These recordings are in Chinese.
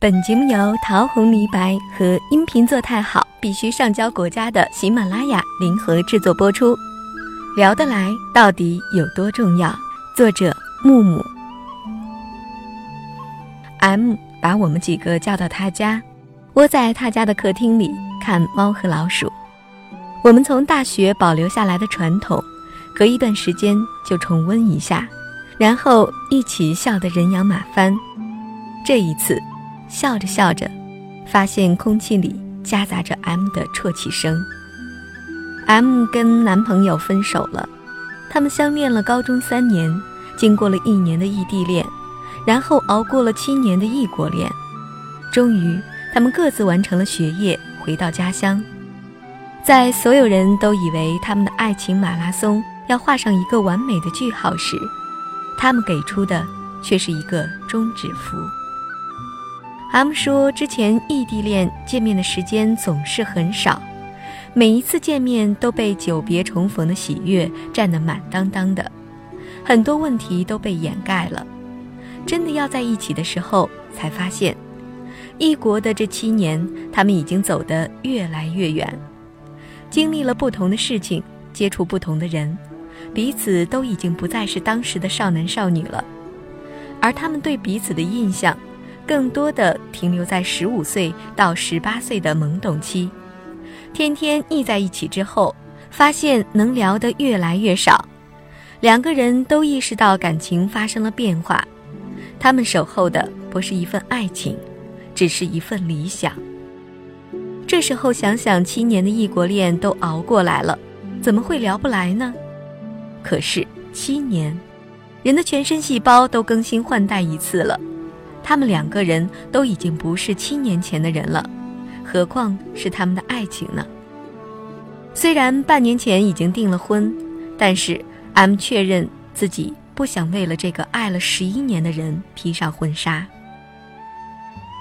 本节目由桃红李白和音频做太好必须上交国家的喜马拉雅联合制作播出。聊得来到底有多重要？作者木木。M 把我们几个叫到他家，窝在他家的客厅里看猫和老鼠。我们从大学保留下来的传统，隔一段时间就重温一下，然后一起笑得人仰马翻。这一次。笑着笑着，发现空气里夹杂着 M 的啜泣声。M 跟男朋友分手了，他们相恋了高中三年，经过了一年的异地恋，然后熬过了七年的异国恋，终于他们各自完成了学业，回到家乡。在所有人都以为他们的爱情马拉松要画上一个完美的句号时，他们给出的却是一个终止符。M 说：“之前异地恋见面的时间总是很少，每一次见面都被久别重逢的喜悦占得满当当的，很多问题都被掩盖了。真的要在一起的时候，才发现，异国的这七年，他们已经走得越来越远，经历了不同的事情，接触不同的人，彼此都已经不再是当时的少男少女了，而他们对彼此的印象。”更多的停留在十五岁到十八岁的懵懂期，天天腻在一起之后，发现能聊得越来越少，两个人都意识到感情发生了变化，他们守候的不是一份爱情，只是一份理想。这时候想想，七年的异国恋都熬过来了，怎么会聊不来呢？可是七年，人的全身细胞都更新换代一次了。他们两个人都已经不是七年前的人了，何况是他们的爱情呢？虽然半年前已经订了婚，但是 M 确认自己不想为了这个爱了十一年的人披上婚纱。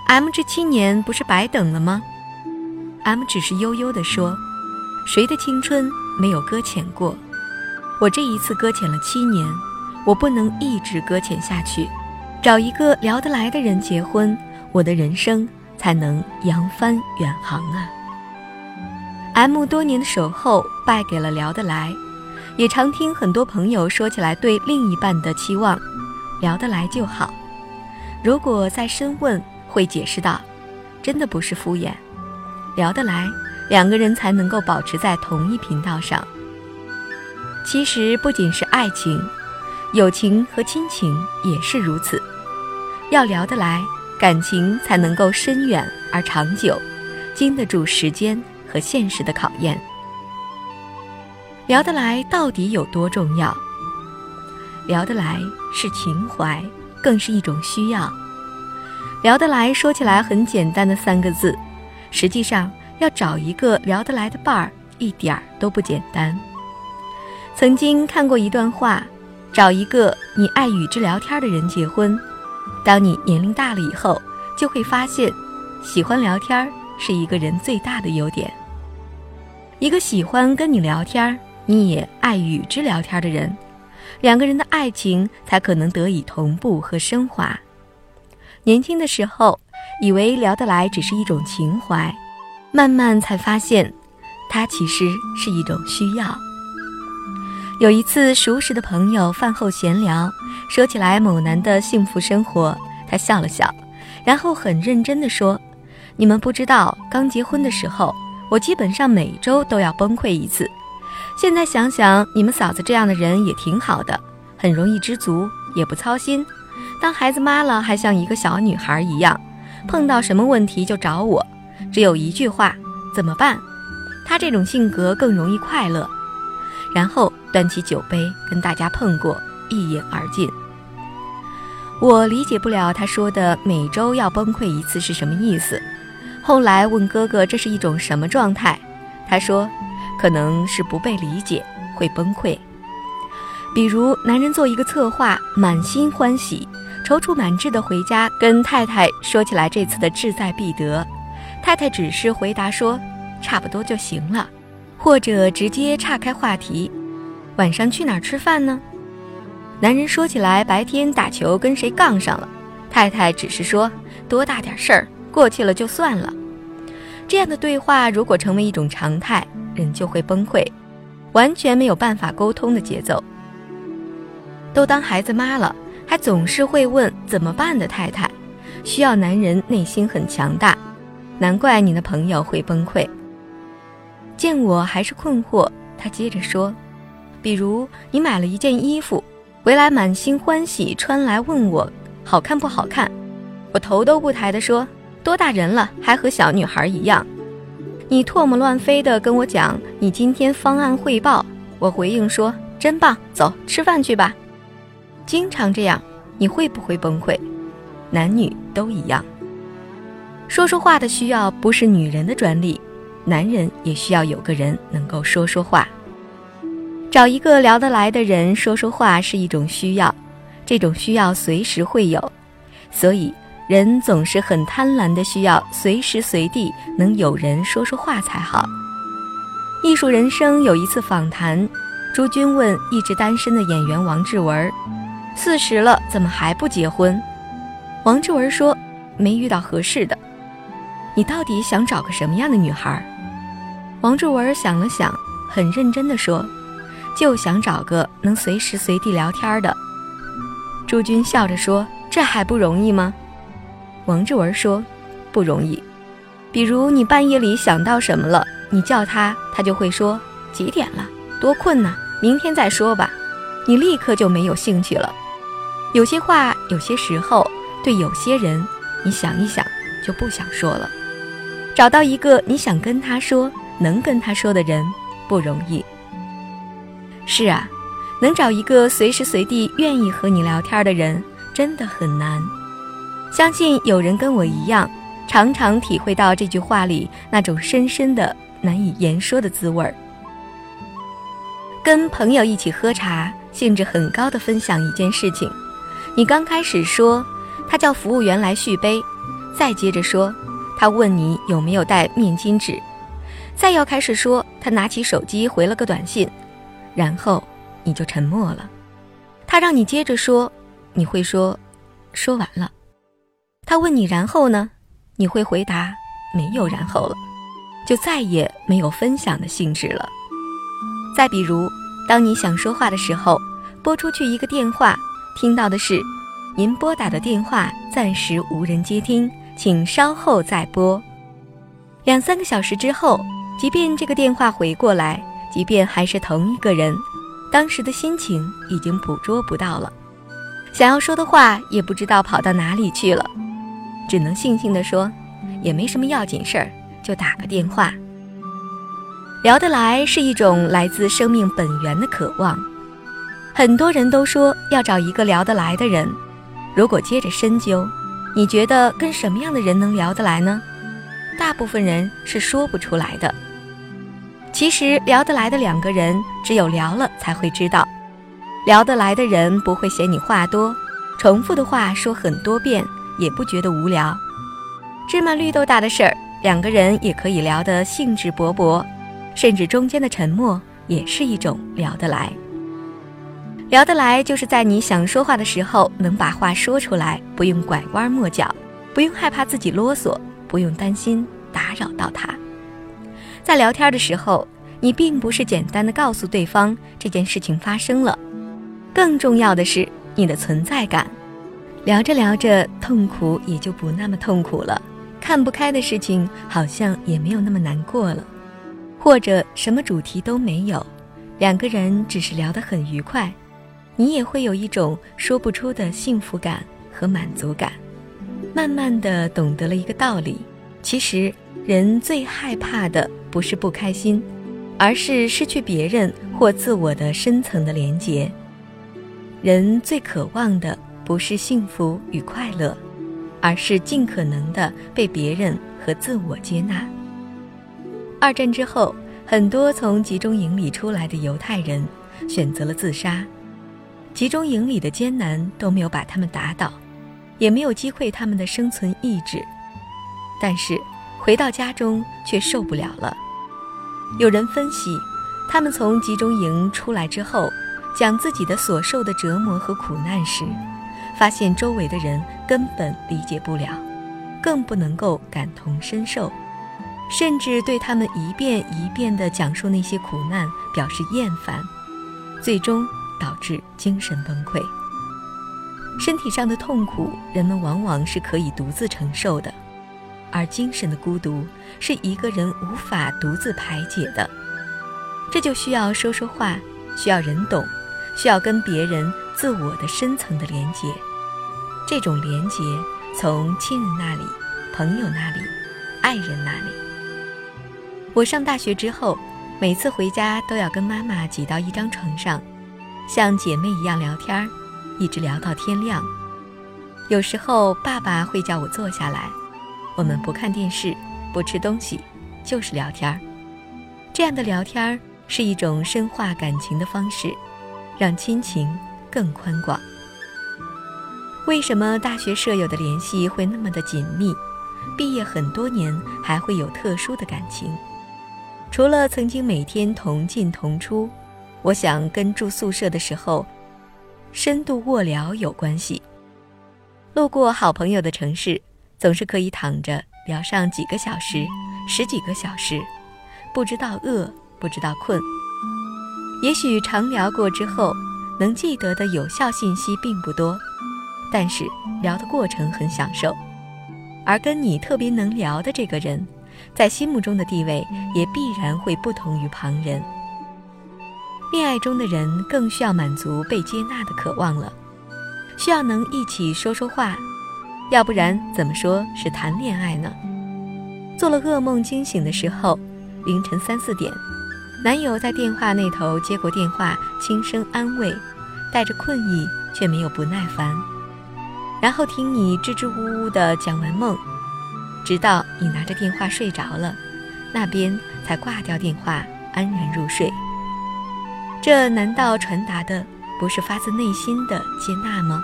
M 这七年不是白等了吗？M 只是悠悠地说：“谁的青春没有搁浅过？我这一次搁浅了七年，我不能一直搁浅下去。”找一个聊得来的人结婚，我的人生才能扬帆远航啊！M 多年的守候败给了聊得来，也常听很多朋友说起来对另一半的期望，聊得来就好。如果再深问，会解释到，真的不是敷衍，聊得来，两个人才能够保持在同一频道上。其实不仅是爱情。友情和亲情也是如此，要聊得来，感情才能够深远而长久，经得住时间和现实的考验。聊得来到底有多重要？聊得来是情怀，更是一种需要。聊得来说起来很简单的三个字，实际上要找一个聊得来的伴儿，一点儿都不简单。曾经看过一段话。找一个你爱与之聊天的人结婚。当你年龄大了以后，就会发现，喜欢聊天是一个人最大的优点。一个喜欢跟你聊天，你也爱与之聊天的人，两个人的爱情才可能得以同步和升华。年轻的时候，以为聊得来只是一种情怀，慢慢才发现，它其实是一种需要。有一次，熟识的朋友饭后闲聊，说起来某男的幸福生活，他笑了笑，然后很认真地说：“你们不知道，刚结婚的时候，我基本上每周都要崩溃一次。现在想想，你们嫂子这样的人也挺好的，很容易知足，也不操心。当孩子妈了，还像一个小女孩一样，碰到什么问题就找我，只有一句话：怎么办？他这种性格更容易快乐。”然后端起酒杯跟大家碰过，一饮而尽。我理解不了他说的每周要崩溃一次是什么意思。后来问哥哥这是一种什么状态，他说可能是不被理解会崩溃。比如男人做一个策划，满心欢喜，踌躇满志的回家跟太太说起来这次的志在必得，太太只是回答说差不多就行了。或者直接岔开话题，晚上去哪儿吃饭呢？男人说起来白天打球跟谁杠上了，太太只是说多大点事儿，过去了就算了。这样的对话如果成为一种常态，人就会崩溃，完全没有办法沟通的节奏。都当孩子妈了，还总是会问怎么办的太太，需要男人内心很强大，难怪你的朋友会崩溃。见我还是困惑，他接着说：“比如你买了一件衣服，回来满心欢喜穿来问我好看不好看，我头都不抬的说多大人了还和小女孩一样。你唾沫乱飞的跟我讲你今天方案汇报，我回应说真棒，走吃饭去吧。经常这样，你会不会崩溃？男女都一样。说说话的需要不是女人的专利。”男人也需要有个人能够说说话，找一个聊得来的人说说话是一种需要，这种需要随时会有，所以人总是很贪婪的需要随时随地能有人说说话才好。艺术人生有一次访谈，朱军问一直单身的演员王志文：“四十了怎么还不结婚？”王志文说：“没遇到合适的。”你到底想找个什么样的女孩？王志文想了想，很认真地说：“就想找个能随时随地聊天的。”朱军笑着说：“这还不容易吗？”王志文说：“不容易。比如你半夜里想到什么了，你叫他，他就会说几点了，多困呐，明天再说吧。你立刻就没有兴趣了。有些话，有些时候，对有些人，你想一想就不想说了。找到一个你想跟他说。”能跟他说的人不容易。是啊，能找一个随时随地愿意和你聊天的人真的很难。相信有人跟我一样，常常体会到这句话里那种深深的难以言说的滋味儿。跟朋友一起喝茶，兴致很高的分享一件事情，你刚开始说他叫服务员来续杯，再接着说他问你有没有带面巾纸。再要开始说，他拿起手机回了个短信，然后你就沉默了。他让你接着说，你会说，说完了。他问你然后呢，你会回答没有然后了，就再也没有分享的兴致了。再比如，当你想说话的时候，拨出去一个电话，听到的是，您拨打的电话暂时无人接听，请稍后再拨。两三个小时之后。即便这个电话回过来，即便还是同一个人，当时的心情已经捕捉不到了，想要说的话也不知道跑到哪里去了，只能悻悻地说，也没什么要紧事儿，就打个电话。聊得来是一种来自生命本源的渴望，很多人都说要找一个聊得来的人，如果接着深究，你觉得跟什么样的人能聊得来呢？大部分人是说不出来的。其实聊得来的两个人，只有聊了才会知道。聊得来的人不会嫌你话多，重复的话说很多遍也不觉得无聊。芝麻绿豆大的事儿，两个人也可以聊得兴致勃勃，甚至中间的沉默也是一种聊得来。聊得来就是在你想说话的时候，能把话说出来，不用拐弯抹角，不用害怕自己啰嗦，不用担心打扰到他。在聊天的时候，你并不是简单的告诉对方这件事情发生了，更重要的是你的存在感。聊着聊着，痛苦也就不那么痛苦了，看不开的事情好像也没有那么难过了，或者什么主题都没有，两个人只是聊得很愉快，你也会有一种说不出的幸福感和满足感。慢慢的懂得了一个道理，其实人最害怕的。不是不开心，而是失去别人或自我的深层的连结。人最渴望的不是幸福与快乐，而是尽可能的被别人和自我接纳。二战之后，很多从集中营里出来的犹太人选择了自杀。集中营里的艰难都没有把他们打倒，也没有击溃他们的生存意志，但是。回到家中却受不了了。有人分析，他们从集中营出来之后，讲自己的所受的折磨和苦难时，发现周围的人根本理解不了，更不能够感同身受，甚至对他们一遍一遍地讲述那些苦难表示厌烦，最终导致精神崩溃。身体上的痛苦，人们往往是可以独自承受的，而精神的孤独是一个人无法独自排解的。这就需要说说话，需要人懂，需要跟别人自我的深层的连接。这种连接从亲人那里、朋友那里、爱人那里。我上大学之后，每次回家都要跟妈妈挤到一张床上，像姐妹一样聊天儿。一直聊到天亮，有时候爸爸会叫我坐下来，我们不看电视，不吃东西，就是聊天儿。这样的聊天儿是一种深化感情的方式，让亲情更宽广。为什么大学舍友的联系会那么的紧密？毕业很多年还会有特殊的感情？除了曾经每天同进同出，我想跟住宿舍的时候。深度卧聊有关系。路过好朋友的城市，总是可以躺着聊上几个小时、十几个小时，不知道饿，不知道困。也许常聊过之后，能记得的有效信息并不多，但是聊的过程很享受。而跟你特别能聊的这个人，在心目中的地位也必然会不同于旁人。恋爱中的人更需要满足被接纳的渴望了，需要能一起说说话，要不然怎么说是谈恋爱呢？做了噩梦惊醒的时候，凌晨三四点，男友在电话那头接过电话，轻声安慰，带着困意却没有不耐烦，然后听你支支吾吾的讲完梦，直到你拿着电话睡着了，那边才挂掉电话，安然入睡。这难道传达的不是发自内心的接纳吗？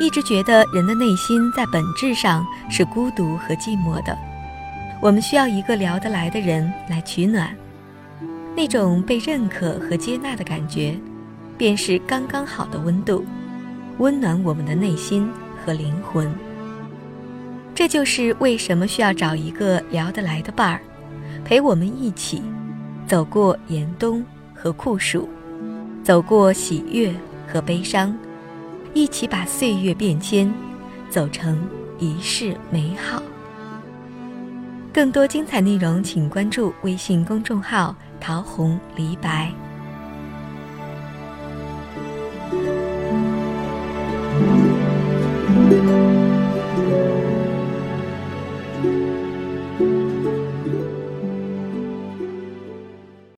一直觉得人的内心在本质上是孤独和寂寞的，我们需要一个聊得来的人来取暖，那种被认可和接纳的感觉，便是刚刚好的温度，温暖我们的内心和灵魂。这就是为什么需要找一个聊得来的伴儿，陪我们一起。走过严冬和酷暑，走过喜悦和悲伤，一起把岁月变迁，走成一世美好。更多精彩内容，请关注微信公众号“桃红梨白”。